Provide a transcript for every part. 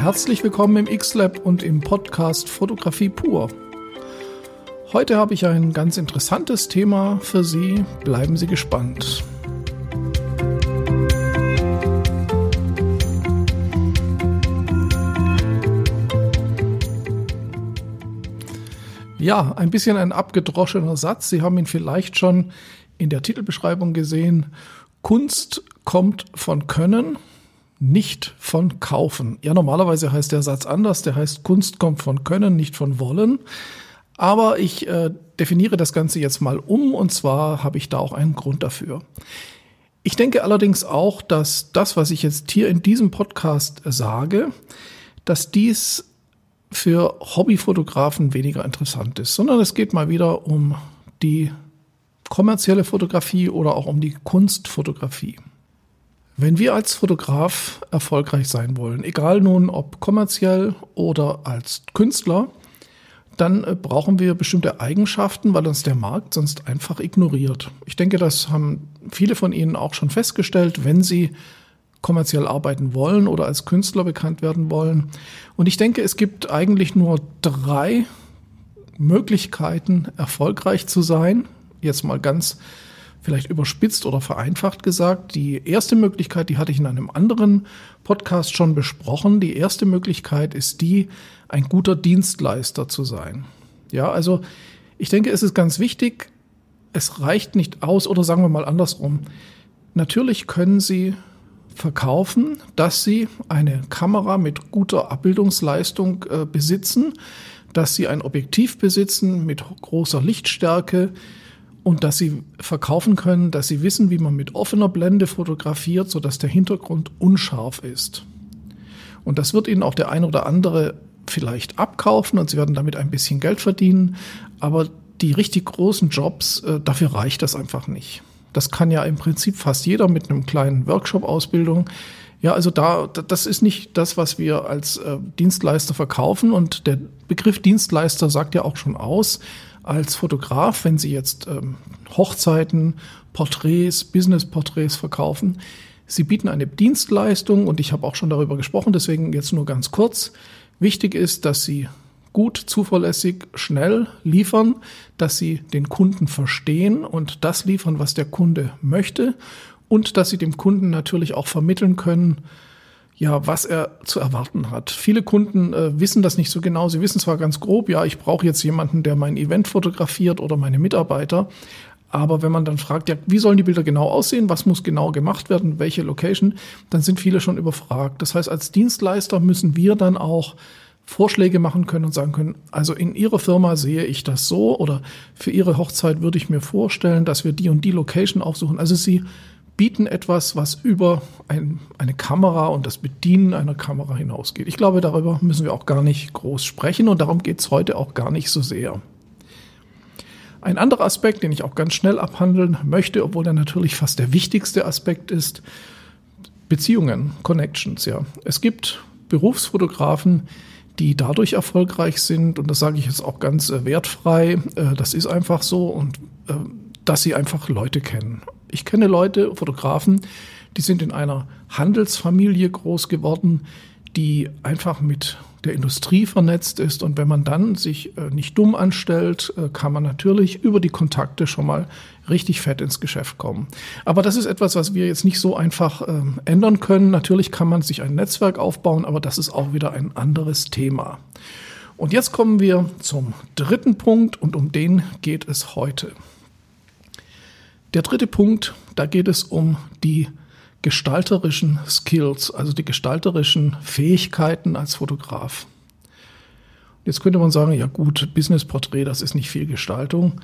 Herzlich willkommen im X-Lab und im Podcast Fotografie pur. Heute habe ich ein ganz interessantes Thema für Sie. Bleiben Sie gespannt. Ja, ein bisschen ein abgedroschener Satz. Sie haben ihn vielleicht schon in der Titelbeschreibung gesehen. Kunst kommt von Können, nicht von Kaufen. Ja, normalerweise heißt der Satz anders. Der heißt, Kunst kommt von Können, nicht von Wollen. Aber ich äh, definiere das Ganze jetzt mal um und zwar habe ich da auch einen Grund dafür. Ich denke allerdings auch, dass das, was ich jetzt hier in diesem Podcast sage, dass dies für Hobbyfotografen weniger interessant ist, sondern es geht mal wieder um die kommerzielle Fotografie oder auch um die Kunstfotografie. Wenn wir als Fotograf erfolgreich sein wollen, egal nun ob kommerziell oder als Künstler, dann äh, brauchen wir bestimmte Eigenschaften, weil uns der Markt sonst einfach ignoriert. Ich denke, das haben viele von Ihnen auch schon festgestellt, wenn Sie kommerziell arbeiten wollen oder als Künstler bekannt werden wollen. Und ich denke, es gibt eigentlich nur drei Möglichkeiten, erfolgreich zu sein. Jetzt mal ganz vielleicht überspitzt oder vereinfacht gesagt. Die erste Möglichkeit, die hatte ich in einem anderen Podcast schon besprochen. Die erste Möglichkeit ist die, ein guter Dienstleister zu sein. Ja, also ich denke, es ist ganz wichtig, es reicht nicht aus oder sagen wir mal andersrum. Natürlich können Sie verkaufen, dass sie eine Kamera mit guter Abbildungsleistung äh, besitzen, dass sie ein Objektiv besitzen mit großer Lichtstärke und dass sie verkaufen können, dass sie wissen, wie man mit offener Blende fotografiert, sodass der Hintergrund unscharf ist. Und das wird ihnen auch der ein oder andere vielleicht abkaufen und sie werden damit ein bisschen Geld verdienen, aber die richtig großen Jobs, äh, dafür reicht das einfach nicht. Das kann ja im Prinzip fast jeder mit einem kleinen Workshop-Ausbildung. Ja, also da, das ist nicht das, was wir als äh, Dienstleister verkaufen. Und der Begriff Dienstleister sagt ja auch schon aus, als Fotograf, wenn Sie jetzt ähm, Hochzeiten, Porträts, Business-Porträts verkaufen, Sie bieten eine Dienstleistung und ich habe auch schon darüber gesprochen, deswegen jetzt nur ganz kurz. Wichtig ist, dass Sie gut, zuverlässig, schnell liefern, dass sie den Kunden verstehen und das liefern, was der Kunde möchte und dass sie dem Kunden natürlich auch vermitteln können, ja, was er zu erwarten hat. Viele Kunden äh, wissen das nicht so genau. Sie wissen zwar ganz grob, ja, ich brauche jetzt jemanden, der mein Event fotografiert oder meine Mitarbeiter. Aber wenn man dann fragt, ja, wie sollen die Bilder genau aussehen? Was muss genau gemacht werden? Welche Location? Dann sind viele schon überfragt. Das heißt, als Dienstleister müssen wir dann auch Vorschläge machen können und sagen können, also in Ihrer Firma sehe ich das so oder für Ihre Hochzeit würde ich mir vorstellen, dass wir die und die Location aufsuchen. Also Sie bieten etwas, was über ein, eine Kamera und das Bedienen einer Kamera hinausgeht. Ich glaube, darüber müssen wir auch gar nicht groß sprechen und darum geht es heute auch gar nicht so sehr. Ein anderer Aspekt, den ich auch ganz schnell abhandeln möchte, obwohl er natürlich fast der wichtigste Aspekt ist, Beziehungen, Connections, ja. Es gibt Berufsfotografen, die dadurch erfolgreich sind, und das sage ich jetzt auch ganz äh, wertfrei, äh, das ist einfach so, und äh, dass sie einfach Leute kennen. Ich kenne Leute, Fotografen, die sind in einer Handelsfamilie groß geworden, die einfach mit der Industrie vernetzt ist. Und wenn man dann sich äh, nicht dumm anstellt, äh, kann man natürlich über die Kontakte schon mal richtig fett ins Geschäft kommen. Aber das ist etwas, was wir jetzt nicht so einfach äh, ändern können. Natürlich kann man sich ein Netzwerk aufbauen, aber das ist auch wieder ein anderes Thema. Und jetzt kommen wir zum dritten Punkt und um den geht es heute. Der dritte Punkt, da geht es um die gestalterischen Skills, also die gestalterischen Fähigkeiten als Fotograf. Jetzt könnte man sagen, ja gut, Business-Porträt, das ist nicht viel Gestaltung.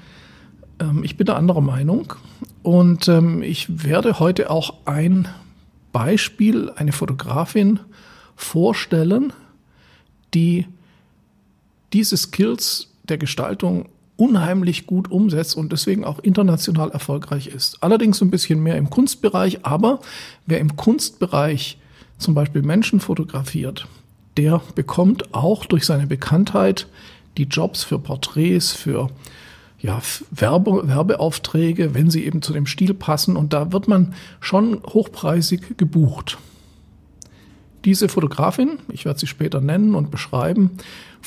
Ähm, ich bin der anderer Meinung und ähm, ich werde heute auch ein Beispiel, eine Fotografin vorstellen, die diese Skills der Gestaltung unheimlich gut umsetzt und deswegen auch international erfolgreich ist. Allerdings ein bisschen mehr im Kunstbereich, aber wer im Kunstbereich zum Beispiel Menschen fotografiert, der bekommt auch durch seine Bekanntheit die Jobs für Porträts, für ja, Werbe, Werbeaufträge, wenn sie eben zu dem Stil passen. Und da wird man schon hochpreisig gebucht. diese Fotografin, ich werde sie später nennen und beschreiben,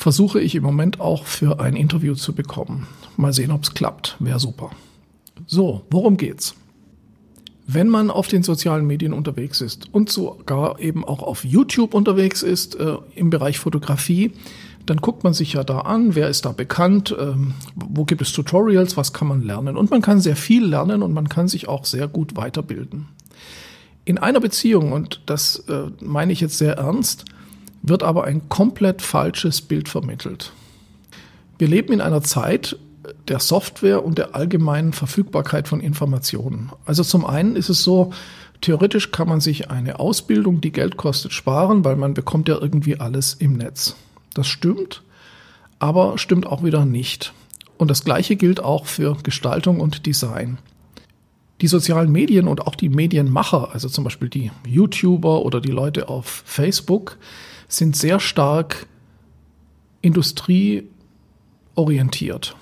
versuche ich im Moment auch für ein Interview zu bekommen. Mal sehen, ob es klappt. Wäre super. So, worum geht's? Wenn man auf den sozialen Medien unterwegs ist und sogar eben auch auf YouTube unterwegs ist äh, im Bereich Fotografie, dann guckt man sich ja da an, wer ist da bekannt, ähm, wo gibt es Tutorials, was kann man lernen. Und man kann sehr viel lernen und man kann sich auch sehr gut weiterbilden. In einer Beziehung, und das äh, meine ich jetzt sehr ernst, wird aber ein komplett falsches Bild vermittelt. Wir leben in einer Zeit der Software und der allgemeinen Verfügbarkeit von Informationen. Also zum einen ist es so, theoretisch kann man sich eine Ausbildung, die Geld kostet, sparen, weil man bekommt ja irgendwie alles im Netz. Das stimmt, aber stimmt auch wieder nicht. Und das Gleiche gilt auch für Gestaltung und Design die sozialen Medien und auch die Medienmacher, also zum Beispiel die YouTuber oder die Leute auf Facebook, sind sehr stark industrieorientiert.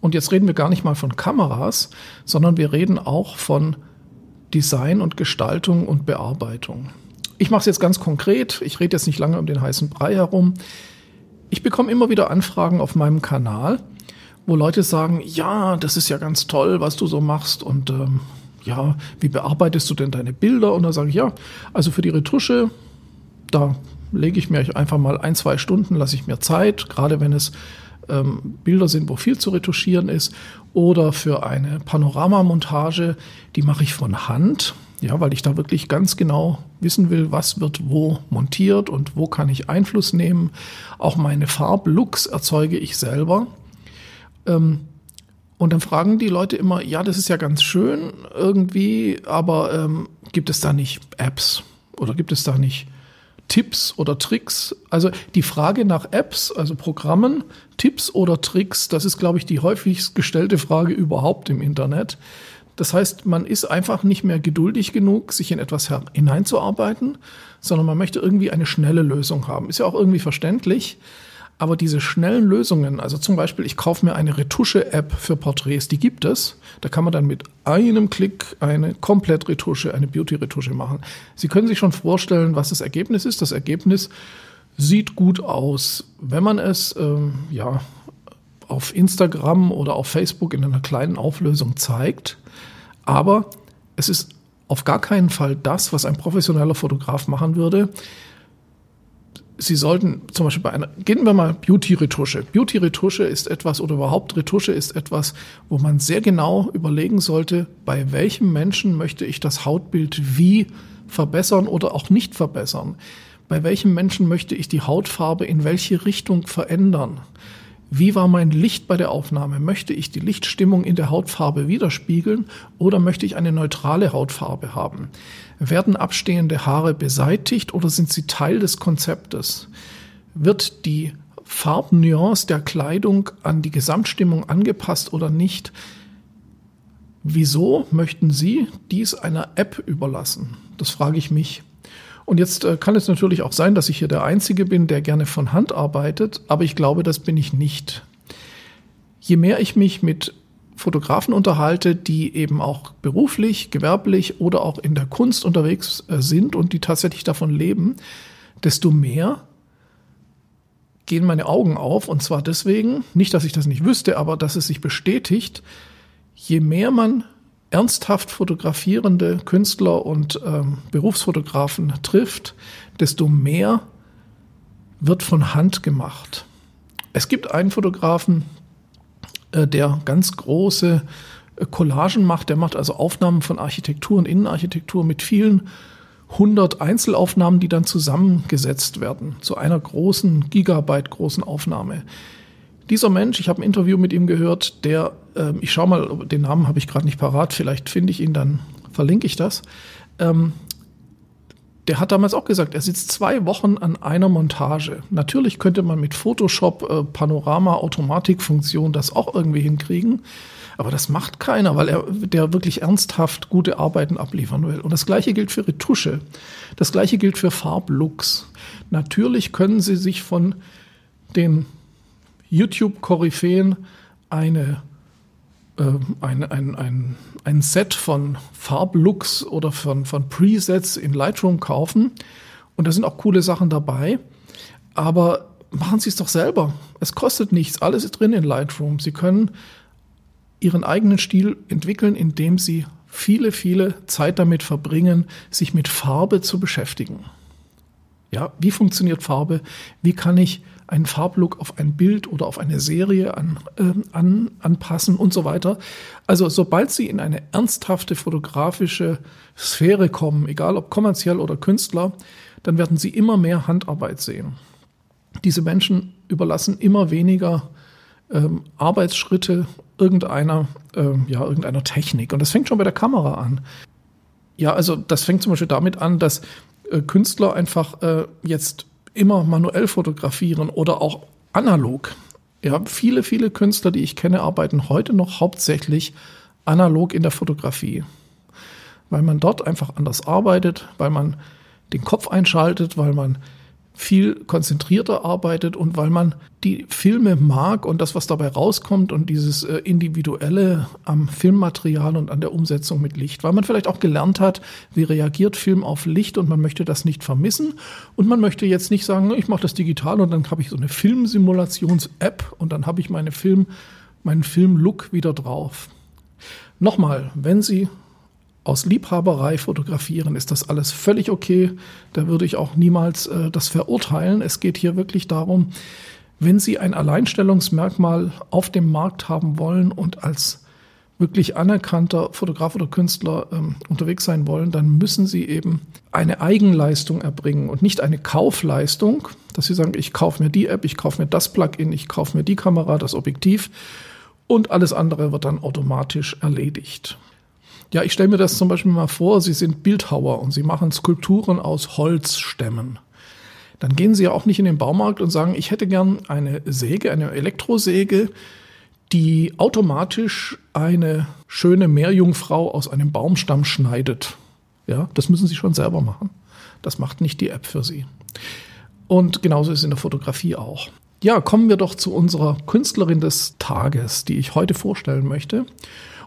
Und jetzt reden wir gar nicht mal von Kameras, sondern wir reden auch von Design und Gestaltung und Bearbeitung. Ich mache es jetzt ganz konkret. Ich rede jetzt nicht lange um den heißen Brei herum. Ich bekomme immer wieder Anfragen auf meinem Kanal, wo Leute sagen, ja, das ist ja ganz toll, was du so machst und ähm, ja, wie bearbeitest du denn deine Bilder? Und da sage ich, ja, also für die Retusche, da lege ich mir einfach mal ein, zwei Stunden, lasse ich mir Zeit, gerade wenn es ähm, Bilder sind, wo viel zu retuschieren ist. Oder für eine Panoramamontage, die mache ich von Hand, ja, weil ich da wirklich ganz genau wissen will, was wird wo montiert und wo kann ich Einfluss nehmen. Auch meine Farblooks erzeuge ich selber. Ähm, und dann fragen die Leute immer, ja, das ist ja ganz schön irgendwie, aber ähm, gibt es da nicht Apps oder gibt es da nicht Tipps oder Tricks? Also die Frage nach Apps, also Programmen, Tipps oder Tricks, das ist, glaube ich, die häufigst gestellte Frage überhaupt im Internet. Das heißt, man ist einfach nicht mehr geduldig genug, sich in etwas hineinzuarbeiten, sondern man möchte irgendwie eine schnelle Lösung haben. Ist ja auch irgendwie verständlich. Aber diese schnellen Lösungen, also zum Beispiel, ich kaufe mir eine Retusche-App für Porträts, die gibt es. Da kann man dann mit einem Klick eine komplett Retusche, eine Beauty-Retusche machen. Sie können sich schon vorstellen, was das Ergebnis ist. Das Ergebnis sieht gut aus. Wenn man es ähm, ja, auf Instagram oder auf Facebook in einer kleinen Auflösung zeigt, aber es ist auf gar keinen Fall das, was ein professioneller Fotograf machen würde. Sie sollten zum Beispiel bei einer, gehen wir mal Beauty-Retusche. Beauty-Retusche ist etwas oder überhaupt Retusche ist etwas, wo man sehr genau überlegen sollte, bei welchem Menschen möchte ich das Hautbild wie verbessern oder auch nicht verbessern. Bei welchem Menschen möchte ich die Hautfarbe in welche Richtung verändern? Wie war mein Licht bei der Aufnahme? Möchte ich die Lichtstimmung in der Hautfarbe widerspiegeln oder möchte ich eine neutrale Hautfarbe haben? Werden abstehende Haare beseitigt oder sind sie Teil des Konzeptes? Wird die Farbnuance der Kleidung an die Gesamtstimmung angepasst oder nicht? Wieso möchten Sie dies einer App überlassen? Das frage ich mich. Und jetzt äh, kann es natürlich auch sein, dass ich hier der Einzige bin, der gerne von Hand arbeitet, aber ich glaube, das bin ich nicht. Je mehr ich mich mit Fotografen unterhalte, die eben auch beruflich, gewerblich oder auch in der Kunst unterwegs äh, sind und die tatsächlich davon leben, desto mehr gehen meine Augen auf. Und zwar deswegen, nicht, dass ich das nicht wüsste, aber dass es sich bestätigt, je mehr man ernsthaft fotografierende Künstler und ähm, Berufsfotografen trifft, desto mehr wird von Hand gemacht. Es gibt einen Fotografen, äh, der ganz große äh, Collagen macht. Der macht also Aufnahmen von Architektur und Innenarchitektur mit vielen hundert Einzelaufnahmen, die dann zusammengesetzt werden zu einer großen Gigabyte großen Aufnahme. Dieser Mensch, ich habe ein Interview mit ihm gehört, der, äh, ich schaue mal, den Namen habe ich gerade nicht parat, vielleicht finde ich ihn, dann verlinke ich das. Ähm, der hat damals auch gesagt, er sitzt zwei Wochen an einer Montage. Natürlich könnte man mit Photoshop äh, Panorama Automatikfunktion das auch irgendwie hinkriegen, aber das macht keiner, weil er der wirklich ernsthaft gute Arbeiten abliefern will. Und das gleiche gilt für Retusche. Das gleiche gilt für Farblooks. Natürlich können Sie sich von den YouTube-Koryphäen eine, äh, ein, ein, ein, ein Set von Farblooks oder von, von Presets in Lightroom kaufen Und da sind auch coole Sachen dabei. Aber machen Sie es doch selber. Es kostet nichts. Alles ist drin in Lightroom. Sie können Ihren eigenen Stil entwickeln, indem Sie viele, viele Zeit damit verbringen, sich mit Farbe zu beschäftigen. Ja, wie funktioniert Farbe? Wie kann ich einen Farblook auf ein Bild oder auf eine Serie an, äh, an, anpassen und so weiter. Also sobald Sie in eine ernsthafte fotografische Sphäre kommen, egal ob kommerziell oder Künstler, dann werden Sie immer mehr Handarbeit sehen. Diese Menschen überlassen immer weniger ähm, Arbeitsschritte irgendeiner, ähm, ja, irgendeiner Technik. Und das fängt schon bei der Kamera an. Ja, also das fängt zum Beispiel damit an, dass äh, Künstler einfach äh, jetzt immer manuell fotografieren oder auch analog. Ja, viele, viele Künstler, die ich kenne, arbeiten heute noch hauptsächlich analog in der Fotografie. Weil man dort einfach anders arbeitet, weil man den Kopf einschaltet, weil man viel konzentrierter arbeitet und weil man die Filme mag und das, was dabei rauskommt und dieses äh, Individuelle am Filmmaterial und an der Umsetzung mit Licht, weil man vielleicht auch gelernt hat, wie reagiert Film auf Licht und man möchte das nicht vermissen und man möchte jetzt nicht sagen, ich mache das digital und dann habe ich so eine Filmsimulations-App und dann habe ich meine Film, meinen Filmlook wieder drauf. Nochmal, wenn Sie aus Liebhaberei fotografieren, ist das alles völlig okay. Da würde ich auch niemals äh, das verurteilen. Es geht hier wirklich darum, wenn Sie ein Alleinstellungsmerkmal auf dem Markt haben wollen und als wirklich anerkannter Fotograf oder Künstler ähm, unterwegs sein wollen, dann müssen Sie eben eine Eigenleistung erbringen und nicht eine Kaufleistung, dass Sie sagen, ich kaufe mir die App, ich kaufe mir das Plugin, ich kaufe mir die Kamera, das Objektiv und alles andere wird dann automatisch erledigt. Ja, ich stelle mir das zum Beispiel mal vor, Sie sind Bildhauer und Sie machen Skulpturen aus Holzstämmen. Dann gehen Sie ja auch nicht in den Baumarkt und sagen, ich hätte gern eine Säge, eine Elektrosäge, die automatisch eine schöne Meerjungfrau aus einem Baumstamm schneidet. Ja, das müssen Sie schon selber machen. Das macht nicht die App für Sie. Und genauso ist es in der Fotografie auch. Ja, kommen wir doch zu unserer Künstlerin des Tages, die ich heute vorstellen möchte.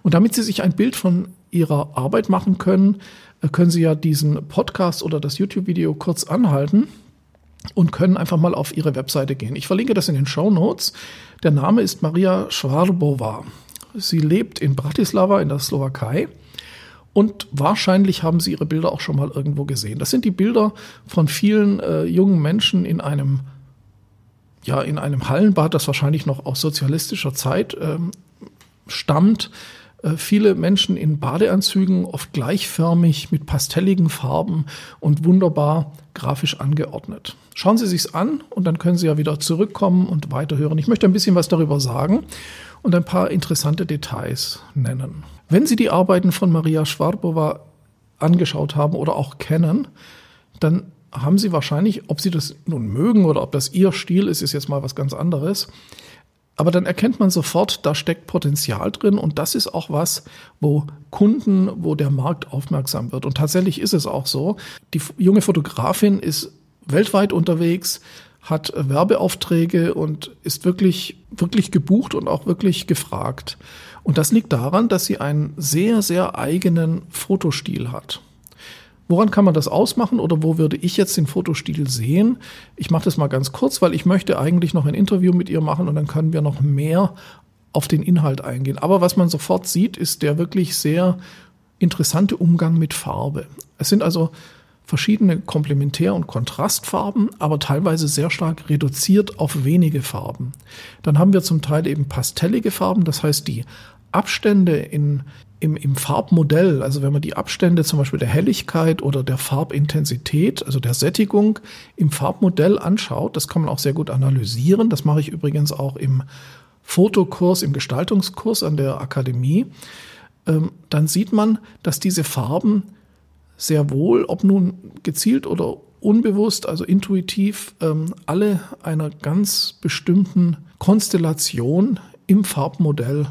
Und damit Sie sich ein Bild von Ihrer Arbeit machen können, äh, können Sie ja diesen Podcast oder das YouTube-Video kurz anhalten und können einfach mal auf Ihre Webseite gehen. Ich verlinke das in den Show Notes. Der Name ist Maria Schwarbova. Sie lebt in Bratislava in der Slowakei. Und wahrscheinlich haben Sie Ihre Bilder auch schon mal irgendwo gesehen. Das sind die Bilder von vielen äh, jungen Menschen in einem, ja, in einem Hallenbad, das wahrscheinlich noch aus sozialistischer Zeit ähm, stammt. Äh, viele Menschen in Badeanzügen, oft gleichförmig mit pastelligen Farben und wunderbar grafisch angeordnet. Schauen Sie sich's an und dann können Sie ja wieder zurückkommen und weiterhören. Ich möchte ein bisschen was darüber sagen und ein paar interessante Details nennen. Wenn Sie die Arbeiten von Maria Schwarbova angeschaut haben oder auch kennen, dann haben Sie wahrscheinlich, ob Sie das nun mögen oder ob das Ihr Stil ist, ist jetzt mal was ganz anderes, aber dann erkennt man sofort, da steckt Potenzial drin und das ist auch was, wo Kunden, wo der Markt aufmerksam wird. Und tatsächlich ist es auch so. Die junge Fotografin ist weltweit unterwegs, hat Werbeaufträge und ist wirklich, wirklich gebucht und auch wirklich gefragt. Und das liegt daran, dass sie einen sehr, sehr eigenen Fotostil hat. Woran kann man das ausmachen oder wo würde ich jetzt den Fotostil sehen? Ich mache das mal ganz kurz, weil ich möchte eigentlich noch ein Interview mit ihr machen und dann können wir noch mehr auf den Inhalt eingehen. Aber was man sofort sieht, ist der wirklich sehr interessante Umgang mit Farbe. Es sind also verschiedene Komplementär- und Kontrastfarben, aber teilweise sehr stark reduziert auf wenige Farben. Dann haben wir zum Teil eben pastellige Farben, das heißt die Abstände in im, im Farbmodell, also wenn man die Abstände zum Beispiel der Helligkeit oder der Farbintensität, also der Sättigung im Farbmodell anschaut, das kann man auch sehr gut analysieren. Das mache ich übrigens auch im Fotokurs, im Gestaltungskurs an der Akademie. Ähm, dann sieht man, dass diese Farben sehr wohl, ob nun gezielt oder unbewusst, also intuitiv, ähm, alle einer ganz bestimmten Konstellation im Farbmodell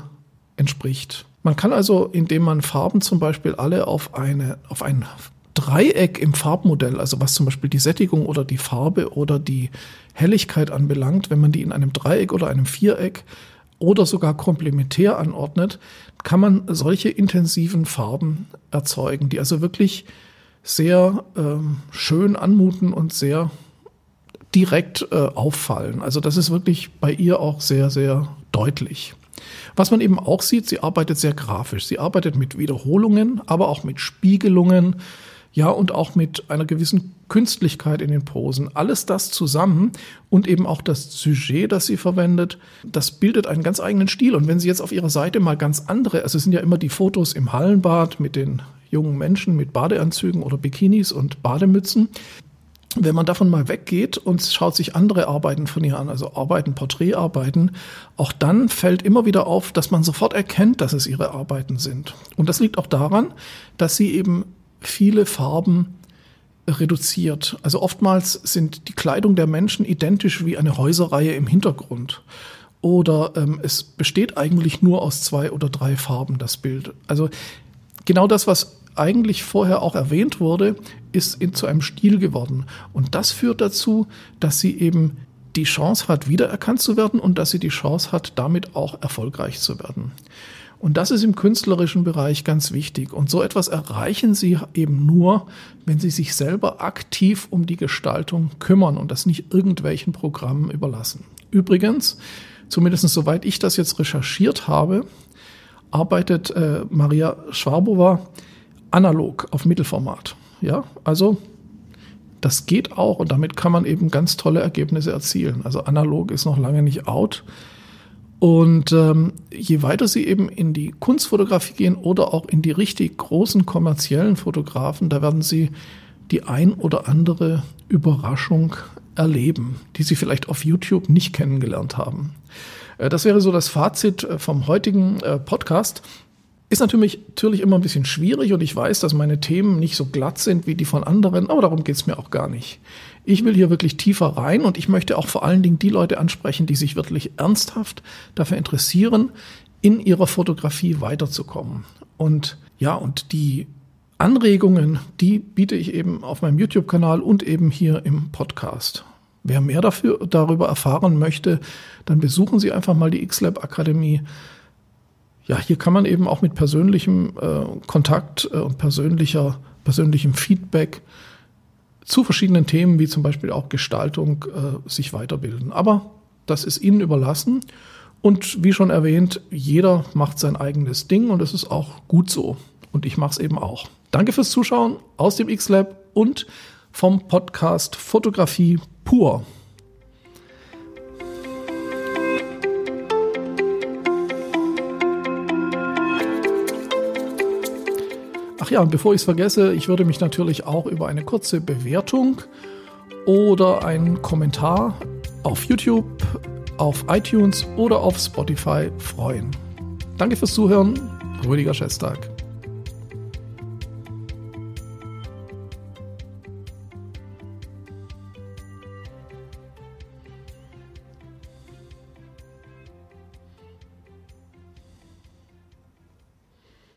entspricht. Man kann also, indem man Farben zum Beispiel alle auf, eine, auf ein Dreieck im Farbmodell, also was zum Beispiel die Sättigung oder die Farbe oder die Helligkeit anbelangt, wenn man die in einem Dreieck oder einem Viereck oder sogar komplementär anordnet, kann man solche intensiven Farben erzeugen, die also wirklich sehr ähm, schön anmuten und sehr direkt äh, auffallen. Also das ist wirklich bei ihr auch sehr, sehr deutlich. Was man eben auch sieht, sie arbeitet sehr grafisch. Sie arbeitet mit Wiederholungen, aber auch mit Spiegelungen, ja, und auch mit einer gewissen Künstlichkeit in den Posen. Alles das zusammen und eben auch das Sujet, das sie verwendet, das bildet einen ganz eigenen Stil. Und wenn Sie jetzt auf Ihrer Seite mal ganz andere, also es sind ja immer die Fotos im Hallenbad mit den jungen Menschen mit Badeanzügen oder Bikinis und Bademützen. Wenn man davon mal weggeht und schaut sich andere Arbeiten von ihr an, also Arbeiten, Porträtarbeiten, auch dann fällt immer wieder auf, dass man sofort erkennt, dass es ihre Arbeiten sind. Und das liegt auch daran, dass sie eben viele Farben reduziert. Also oftmals sind die Kleidung der Menschen identisch wie eine Häuserreihe im Hintergrund. Oder ähm, es besteht eigentlich nur aus zwei oder drei Farben, das Bild. Also genau das, was eigentlich vorher auch erwähnt wurde, ist in, zu einem Stil geworden. Und das führt dazu, dass sie eben die Chance hat, wiedererkannt zu werden und dass sie die Chance hat, damit auch erfolgreich zu werden. Und das ist im künstlerischen Bereich ganz wichtig. Und so etwas erreichen Sie eben nur, wenn Sie sich selber aktiv um die Gestaltung kümmern und das nicht irgendwelchen Programmen überlassen. Übrigens, zumindest soweit ich das jetzt recherchiert habe, arbeitet äh, Maria Schwabova analog auf Mittelformat. Ja, also das geht auch und damit kann man eben ganz tolle Ergebnisse erzielen. Also analog ist noch lange nicht out. Und ähm, je weiter sie eben in die Kunstfotografie gehen oder auch in die richtig großen kommerziellen Fotografen, da werden sie die ein oder andere Überraschung erleben, die sie vielleicht auf YouTube nicht kennengelernt haben. Äh, das wäre so das Fazit äh, vom heutigen äh, Podcast. Ist natürlich, natürlich immer ein bisschen schwierig und ich weiß, dass meine Themen nicht so glatt sind wie die von anderen, aber darum geht's mir auch gar nicht. Ich will hier wirklich tiefer rein und ich möchte auch vor allen Dingen die Leute ansprechen, die sich wirklich ernsthaft dafür interessieren, in ihrer Fotografie weiterzukommen. Und ja, und die Anregungen, die biete ich eben auf meinem YouTube-Kanal und eben hier im Podcast. Wer mehr dafür, darüber erfahren möchte, dann besuchen Sie einfach mal die XLab Akademie ja, hier kann man eben auch mit persönlichem äh, Kontakt äh, und persönlicher, persönlichem Feedback zu verschiedenen Themen, wie zum Beispiel auch Gestaltung, äh, sich weiterbilden. Aber das ist Ihnen überlassen. Und wie schon erwähnt, jeder macht sein eigenes Ding und es ist auch gut so. Und ich mache es eben auch. Danke fürs Zuschauen aus dem X-Lab und vom Podcast Fotografie pur. Ach ja, und bevor ich es vergesse, ich würde mich natürlich auch über eine kurze Bewertung oder einen Kommentar auf YouTube, auf iTunes oder auf Spotify freuen. Danke fürs Zuhören, Rüdiger Schestag.